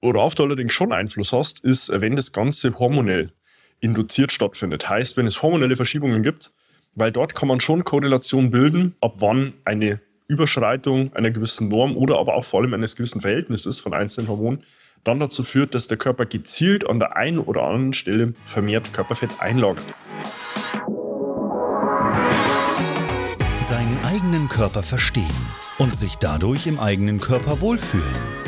Worauf du allerdings schon Einfluss hast, ist, wenn das Ganze hormonell induziert stattfindet. Heißt, wenn es hormonelle Verschiebungen gibt, weil dort kann man schon Korrelation bilden, ab wann eine Überschreitung einer gewissen Norm oder aber auch vor allem eines gewissen Verhältnisses von einzelnen Hormonen dann dazu führt, dass der Körper gezielt an der einen oder anderen Stelle vermehrt Körperfett einlagert. Seinen eigenen Körper verstehen und sich dadurch im eigenen Körper wohlfühlen.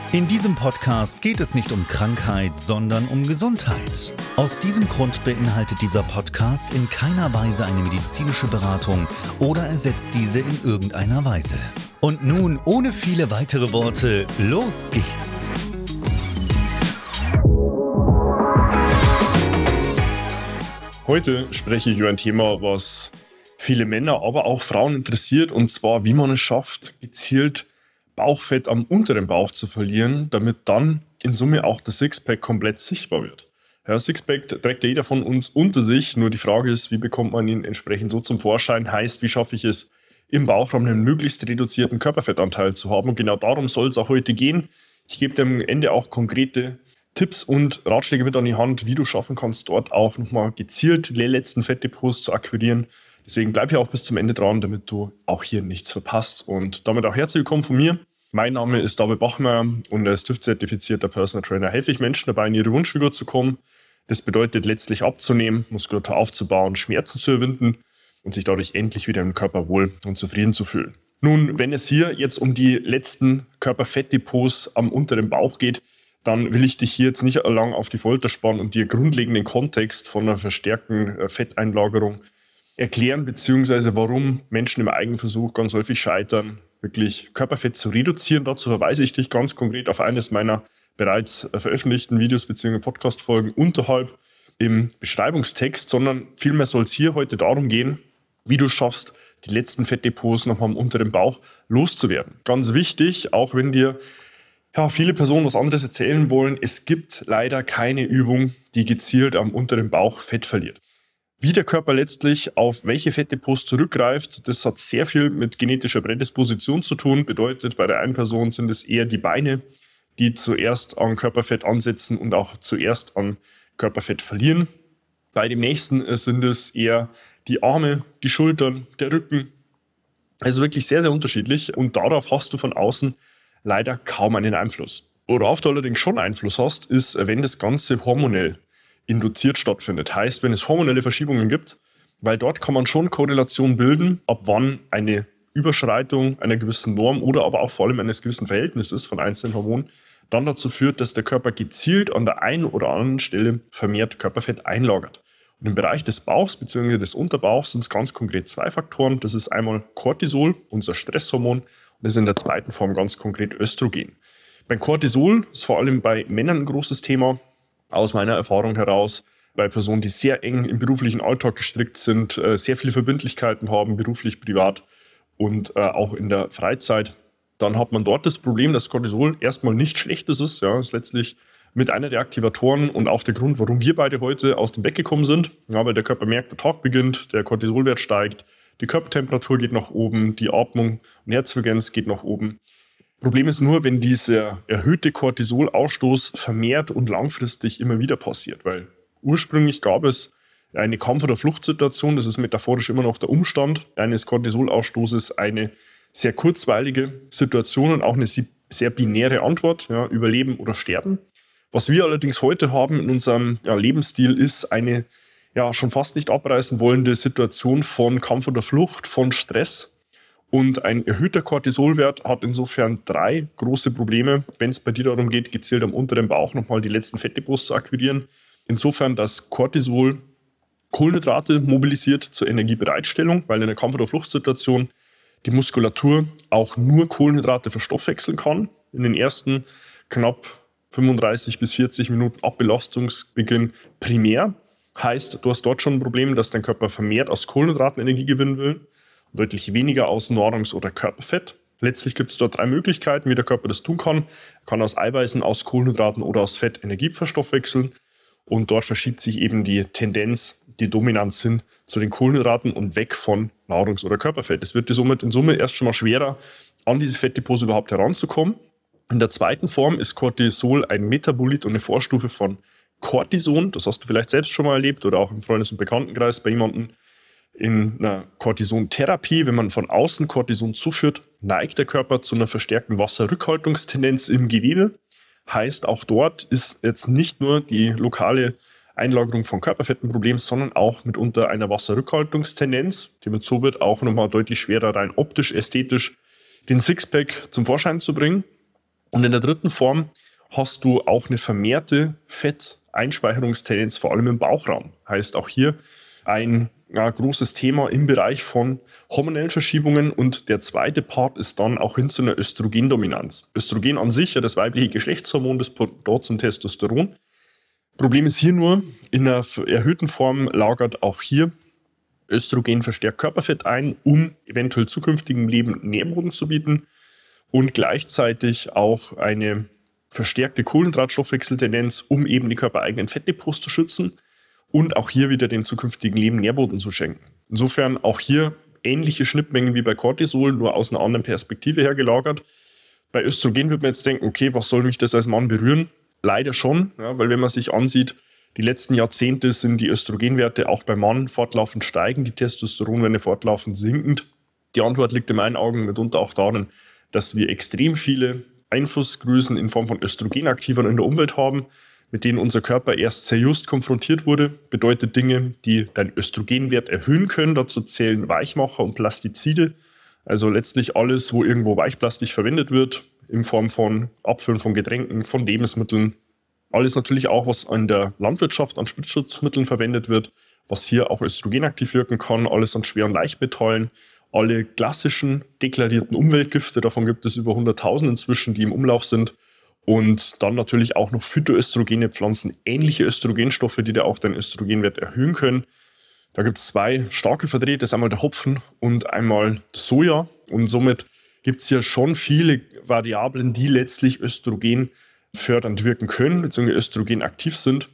In diesem Podcast geht es nicht um Krankheit, sondern um Gesundheit. Aus diesem Grund beinhaltet dieser Podcast in keiner Weise eine medizinische Beratung oder ersetzt diese in irgendeiner Weise. Und nun, ohne viele weitere Worte, los geht's! Heute spreche ich über ein Thema, was viele Männer, aber auch Frauen interessiert, und zwar, wie man es schafft, gezielt Bauchfett am unteren Bauch zu verlieren, damit dann in Summe auch das Sixpack komplett sichtbar wird. Ja, Sixpack trägt jeder von uns unter sich, nur die Frage ist, wie bekommt man ihn entsprechend so zum Vorschein? Heißt, wie schaffe ich es, im Bauchraum einen möglichst reduzierten Körperfettanteil zu haben. Und genau darum soll es auch heute gehen. Ich gebe dir am Ende auch konkrete Tipps und Ratschläge mit an die Hand, wie du schaffen kannst, dort auch nochmal gezielt die letzten Fettdepots zu akquirieren. Deswegen bleib hier auch bis zum Ende dran, damit du auch hier nichts verpasst. Und damit auch herzlich willkommen von mir. Mein Name ist David Bachmeier und als TÜV-zertifizierter Personal Trainer helfe ich Menschen dabei, in ihre Wunschfigur zu kommen. Das bedeutet letztlich abzunehmen, Muskulatur aufzubauen, Schmerzen zu überwinden und sich dadurch endlich wieder im Körper wohl und zufrieden zu fühlen. Nun, wenn es hier jetzt um die letzten Körperfettdepots am unteren Bauch geht, dann will ich dich hier jetzt nicht lang auf die Folter spannen und dir grundlegenden Kontext von einer verstärkten äh, Fetteinlagerung erklären, beziehungsweise warum Menschen im Eigenversuch ganz häufig scheitern, wirklich Körperfett zu reduzieren. Dazu verweise ich dich ganz konkret auf eines meiner bereits veröffentlichten Videos bzw. Podcast-Folgen unterhalb im Beschreibungstext, sondern vielmehr soll es hier heute darum gehen, wie du schaffst, die letzten Fettdepots nochmal am unteren Bauch loszuwerden. Ganz wichtig, auch wenn dir ja, viele Personen was anderes erzählen wollen, es gibt leider keine Übung, die gezielt am unteren Bauch Fett verliert. Wie der Körper letztlich auf welche Fettdepots zurückgreift, das hat sehr viel mit genetischer Prädisposition zu tun. Bedeutet, bei der einen Person sind es eher die Beine, die zuerst an Körperfett ansetzen und auch zuerst an Körperfett verlieren. Bei dem nächsten sind es eher die Arme, die Schultern, der Rücken. Also wirklich sehr, sehr unterschiedlich. Und darauf hast du von außen leider kaum einen Einfluss. Worauf du allerdings schon Einfluss hast, ist, wenn das Ganze hormonell induziert stattfindet. Heißt, wenn es hormonelle Verschiebungen gibt, weil dort kann man schon Korrelation bilden, ab wann eine Überschreitung einer gewissen Norm oder aber auch vor allem eines gewissen Verhältnisses von einzelnen Hormonen dann dazu führt, dass der Körper gezielt an der einen oder anderen Stelle vermehrt Körperfett einlagert. Und im Bereich des Bauchs bzw. des Unterbauchs sind es ganz konkret zwei Faktoren. Das ist einmal Cortisol, unser Stresshormon, und das ist in der zweiten Form ganz konkret Östrogen. Beim Cortisol ist vor allem bei Männern ein großes Thema, aus meiner Erfahrung heraus. Bei Personen, die sehr eng im beruflichen Alltag gestrickt sind, äh, sehr viele Verbindlichkeiten haben, beruflich, privat und äh, auch in der Freizeit, dann hat man dort das Problem, dass Cortisol erstmal nicht schlechtes ist. Ja, ist letztlich mit einer der Aktivatoren und auch der Grund, warum wir beide heute aus dem Bett gekommen sind. Ja, weil der Körper merkt, der Tag beginnt, der Cortisolwert steigt, die Körpertemperatur geht nach oben, die Atmung und Herzfrequenz geht nach oben. Problem ist nur, wenn dieser erhöhte Cortisolausstoß vermehrt und langfristig immer wieder passiert, weil ursprünglich gab es eine Kampf- oder Fluchtsituation, das ist metaphorisch immer noch der Umstand eines Cortisolausstoßes, eine sehr kurzweilige Situation und auch eine sehr binäre Antwort, ja, Überleben oder Sterben. Was wir allerdings heute haben in unserem ja, Lebensstil ist eine ja schon fast nicht abreißen wollende Situation von Kampf oder Flucht, von Stress. Und ein erhöhter Cortisolwert hat insofern drei große Probleme, wenn es bei dir darum geht, gezielt am unteren Bauch nochmal die letzten Fettdepots zu akquirieren. Insofern, dass Cortisol Kohlenhydrate mobilisiert zur Energiebereitstellung, weil in einer Kampf- oder Fluchtsituation die Muskulatur auch nur Kohlenhydrate verstoffwechseln kann. In den ersten knapp 35 bis 40 Minuten ab Belastungsbeginn primär. Heißt, du hast dort schon ein Problem, dass dein Körper vermehrt aus Kohlenhydraten Energie gewinnen will, deutlich weniger aus Nahrungs- oder Körperfett. Letztlich gibt es dort drei Möglichkeiten, wie der Körper das tun kann. Er kann aus Eiweißen, aus Kohlenhydraten oder aus Fett Energie verstoffwechseln. Und dort verschiebt sich eben die Tendenz, die Dominanz hin zu den Kohlenhydraten und weg von Nahrungs- oder Körperfett. Es wird somit in Summe erst schon mal schwerer, an diese Fettdepots überhaupt heranzukommen. In der zweiten Form ist Cortisol ein Metabolit und eine Vorstufe von Cortison. Das hast du vielleicht selbst schon mal erlebt oder auch im Freundes- und Bekanntenkreis bei jemandem in einer Cortisontherapie. Wenn man von außen Cortison zuführt, neigt der Körper zu einer verstärkten Wasserrückhaltungstendenz im Gewebe. Heißt, auch dort ist jetzt nicht nur die lokale Einlagerung von Körperfett ein Problem, sondern auch mitunter einer Wasserrückhaltungstendenz, so wird auch nochmal deutlich schwerer rein optisch, ästhetisch den Sixpack zum Vorschein zu bringen. Und in der dritten Form hast du auch eine vermehrte Fetteinspeicherungstendenz, vor allem im Bauchraum. Heißt auch hier ein ja, großes Thema im Bereich von hormonellen Verschiebungen und der zweite Part ist dann auch hin zu einer Östrogendominanz. Östrogen an sich, ja das weibliche Geschlechtshormon, das dort zum Testosteron. Problem ist hier nur, in einer erhöhten Form lagert auch hier Östrogen verstärkt Körperfett ein, um eventuell zukünftigem Leben Nährboden zu bieten und gleichzeitig auch eine verstärkte Kohlenhydratstoffwechseltendenz, um eben die körpereigenen Fettdepots zu schützen und auch hier wieder dem zukünftigen Leben Nährboden zu schenken. Insofern auch hier ähnliche Schnittmengen wie bei Cortisol, nur aus einer anderen Perspektive her gelagert. Bei Östrogen wird man jetzt denken, okay, was soll mich das als Mann berühren? Leider schon, ja, weil wenn man sich ansieht, die letzten Jahrzehnte sind die Östrogenwerte auch beim Mann fortlaufend steigen, die Testosteronwerte fortlaufend sinkend. Die Antwort liegt in meinen Augen mitunter auch darin, dass wir extrem viele Einflussgrößen in Form von Östrogenaktivern in der Umwelt haben, mit denen unser Körper erst sehr just konfrontiert wurde. Bedeutet Dinge, die deinen Östrogenwert erhöhen können. Dazu zählen Weichmacher und Plastizide. Also letztlich alles, wo irgendwo Weichplastik verwendet wird, in Form von Abfüllen von Getränken, von Lebensmitteln. Alles natürlich auch, was in der Landwirtschaft an Spritzschutzmitteln verwendet wird, was hier auch östrogenaktiv wirken kann. Alles an schweren Leichtmetallen alle klassischen deklarierten Umweltgifte, davon gibt es über 100.000 inzwischen, die im Umlauf sind. Und dann natürlich auch noch phytoöstrogene Pflanzen, ähnliche Östrogenstoffe, die da auch den Östrogenwert erhöhen können. Da gibt es zwei starke Vertreter, das ist einmal der Hopfen und einmal Soja. Und somit gibt es ja schon viele Variablen, die letztlich Östrogen fördernd wirken können, beziehungsweise Östrogen aktiv sind.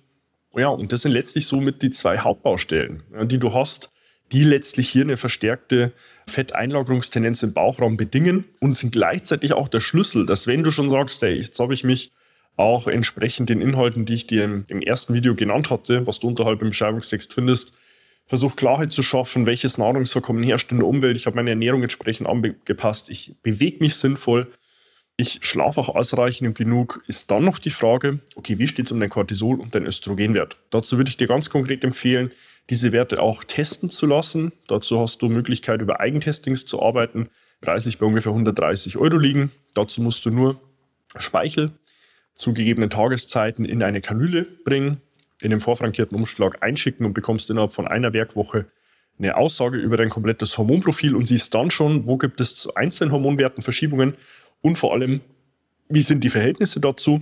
Ja, und das sind letztlich somit die zwei Hauptbaustellen, die du hast, die letztlich hier eine verstärkte Fetteinlagerungstendenz im Bauchraum bedingen und sind gleichzeitig auch der Schlüssel, dass wenn du schon sagst, hey, jetzt habe ich mich auch entsprechend den Inhalten, die ich dir im, im ersten Video genannt hatte, was du unterhalb im Beschreibungstext findest, versucht Klarheit zu schaffen, welches Nahrungsvorkommen herrscht in der Umwelt. Ich habe meine Ernährung entsprechend angepasst. Ich bewege mich sinnvoll. Ich schlafe auch ausreichend und genug. Ist dann noch die Frage, okay, wie steht es um dein Cortisol und dein Östrogenwert? Dazu würde ich dir ganz konkret empfehlen, diese Werte auch testen zu lassen. Dazu hast du Möglichkeit, über Eigentestings zu arbeiten, preislich bei ungefähr 130 Euro liegen. Dazu musst du nur Speichel zu gegebenen Tageszeiten in eine Kanüle bringen, in den vorfrankierten Umschlag einschicken und bekommst innerhalb von einer Werkwoche eine Aussage über dein komplettes Hormonprofil und siehst dann schon, wo gibt es zu einzelnen Hormonwerten Verschiebungen und vor allem, wie sind die Verhältnisse dazu.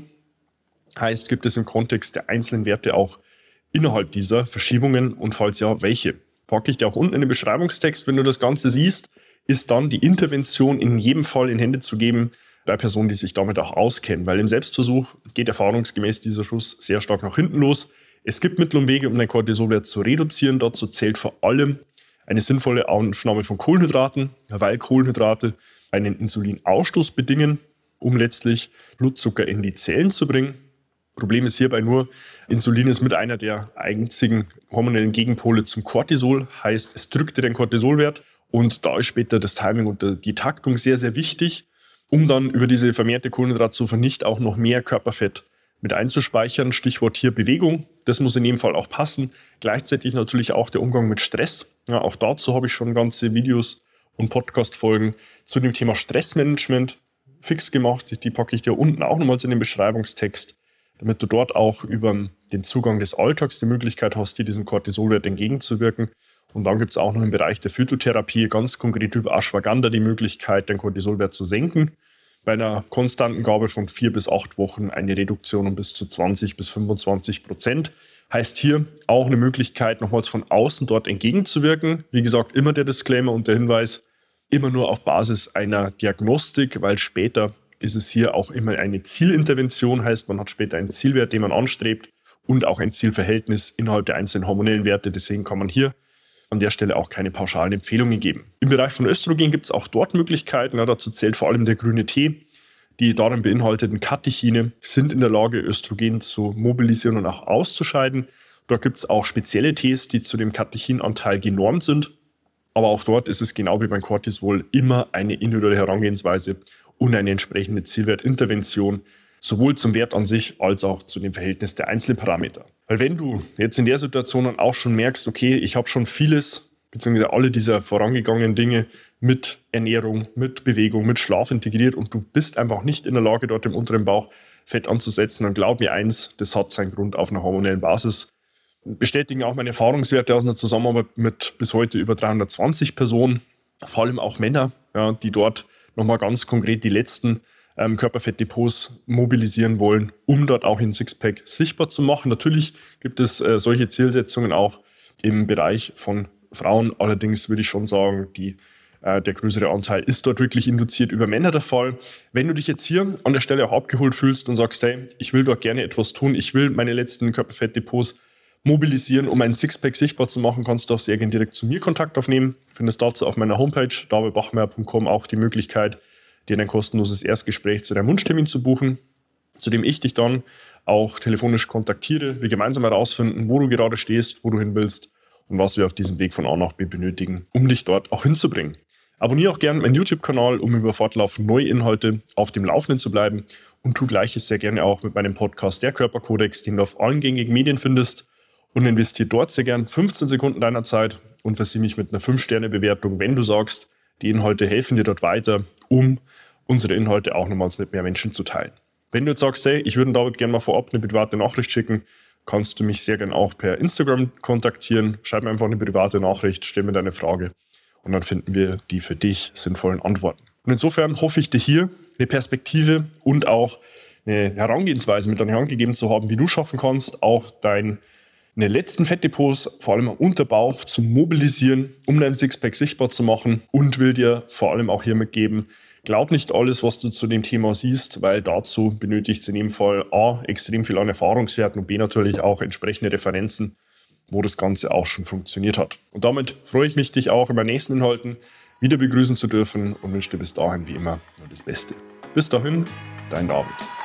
Heißt, gibt es im Kontext der einzelnen Werte auch innerhalb dieser Verschiebungen und falls ja, welche? Packe ich dir auch unten in den Beschreibungstext, wenn du das Ganze siehst, ist dann die Intervention in jedem Fall in Hände zu geben bei Personen, die sich damit auch auskennen, weil im Selbstversuch geht erfahrungsgemäß dieser Schuss sehr stark nach hinten los. Es gibt Mittel und Wege, um den Cortisolwert zu reduzieren. Dazu zählt vor allem eine sinnvolle Aufnahme von Kohlenhydraten, weil Kohlenhydrate einen Insulinausstoß bedingen, um letztlich Blutzucker in die Zellen zu bringen. Problem ist hierbei nur, Insulin ist mit einer der einzigen hormonellen Gegenpole zum Cortisol, heißt, es drückt den Cortisolwert und da ist später das Timing und die Taktung sehr, sehr wichtig, um dann über diese vermehrte Kohlenhydratzufuhr nicht auch noch mehr Körperfett mit einzuspeichern. Stichwort hier Bewegung. Das muss in jedem Fall auch passen. Gleichzeitig natürlich auch der Umgang mit Stress. Ja, auch dazu habe ich schon ganze Videos und Podcast-Folgen zu dem Thema Stressmanagement fix gemacht. Die packe ich dir unten auch nochmals in den Beschreibungstext, damit du dort auch über den Zugang des Alltags die Möglichkeit hast, dir diesem Cortisolwert entgegenzuwirken. Und dann gibt es auch noch im Bereich der Phytotherapie ganz konkret über Ashwagandha die Möglichkeit, den Cortisolwert zu senken. Bei einer konstanten Gabe von vier bis acht Wochen eine Reduktion um bis zu 20 bis 25 Prozent. Heißt hier auch eine Möglichkeit, nochmals von außen dort entgegenzuwirken. Wie gesagt, immer der Disclaimer und der Hinweis, immer nur auf Basis einer Diagnostik, weil später ist es hier auch immer eine Zielintervention, heißt man hat später einen Zielwert, den man anstrebt und auch ein Zielverhältnis innerhalb der einzelnen hormonellen Werte. Deswegen kann man hier an der Stelle auch keine pauschalen Empfehlungen geben. Im Bereich von Östrogen gibt es auch dort Möglichkeiten. Ja, dazu zählt vor allem der grüne Tee. Die darin beinhalteten Katechine sind in der Lage, Östrogen zu mobilisieren und auch auszuscheiden. Dort gibt es auch spezielle Tees, die zu dem Katechinanteil genormt sind. Aber auch dort ist es genau wie beim Cortisol immer eine individuelle Herangehensweise und eine entsprechende Zielwertintervention, sowohl zum Wert an sich als auch zu dem Verhältnis der einzelnen Parameter. Weil wenn du jetzt in der Situation dann auch schon merkst, okay, ich habe schon vieles, beziehungsweise alle dieser vorangegangenen Dinge mit Ernährung, mit Bewegung, mit Schlaf integriert und du bist einfach nicht in der Lage, dort im unteren Bauch Fett anzusetzen, dann glaub mir eins, das hat seinen Grund auf einer hormonellen Basis. Bestätigen auch meine Erfahrungswerte aus einer Zusammenarbeit mit bis heute über 320 Personen, vor allem auch Männer, ja, die dort nochmal ganz konkret die letzten ähm, Körperfettdepots mobilisieren wollen, um dort auch in Sixpack sichtbar zu machen. Natürlich gibt es äh, solche Zielsetzungen auch im Bereich von Frauen. Allerdings würde ich schon sagen, die, äh, der größere Anteil ist dort wirklich induziert über Männer der Fall. Wenn du dich jetzt hier an der Stelle auch abgeholt fühlst und sagst, hey, ich will dort gerne etwas tun, ich will meine letzten Körperfettdepots mobilisieren, um einen Sixpack sichtbar zu machen, kannst du auch sehr gerne direkt zu mir Kontakt aufnehmen. Findest dazu auf meiner Homepage davidbachmeier.com auch die Möglichkeit, dir ein kostenloses Erstgespräch zu deinem Wunschtermin zu buchen, zu dem ich dich dann auch telefonisch kontaktiere, wir gemeinsam herausfinden, wo du gerade stehst, wo du hin willst und was wir auf diesem Weg von A nach B benötigen, um dich dort auch hinzubringen. Abonniere auch gerne meinen YouTube-Kanal, um über fortlaufend neue Inhalte auf dem Laufenden zu bleiben und tu gleiches sehr gerne auch mit meinem Podcast Der Körperkodex, den du auf allen gängigen Medien findest und investiere dort sehr gern 15 Sekunden deiner Zeit und versieh mich mit einer 5-Sterne-Bewertung, wenn du sagst, die Inhalte helfen dir dort weiter, um unsere Inhalte auch nochmals mit mehr Menschen zu teilen. Wenn du jetzt sagst, hey, ich würde David gerne mal vorab eine private Nachricht schicken, kannst du mich sehr gerne auch per Instagram kontaktieren. Schreib mir einfach eine private Nachricht, stell mir deine Frage und dann finden wir die für dich sinnvollen Antworten. Und insofern hoffe ich dir hier eine Perspektive und auch eine Herangehensweise mit an die Hand gegeben zu haben, wie du schaffen kannst, auch dein eine letzten Fettdepots, vor allem am Unterbauch, zu mobilisieren, um dein Sixpack sichtbar zu machen und will dir vor allem auch hier mitgeben, glaub nicht alles, was du zu dem Thema siehst, weil dazu benötigt es in dem Fall A, extrem viel an Erfahrungswerten und B, natürlich auch entsprechende Referenzen, wo das Ganze auch schon funktioniert hat. Und damit freue ich mich, dich auch in meinen nächsten Inhalten wieder begrüßen zu dürfen und wünsche dir bis dahin wie immer nur das Beste. Bis dahin, dein David.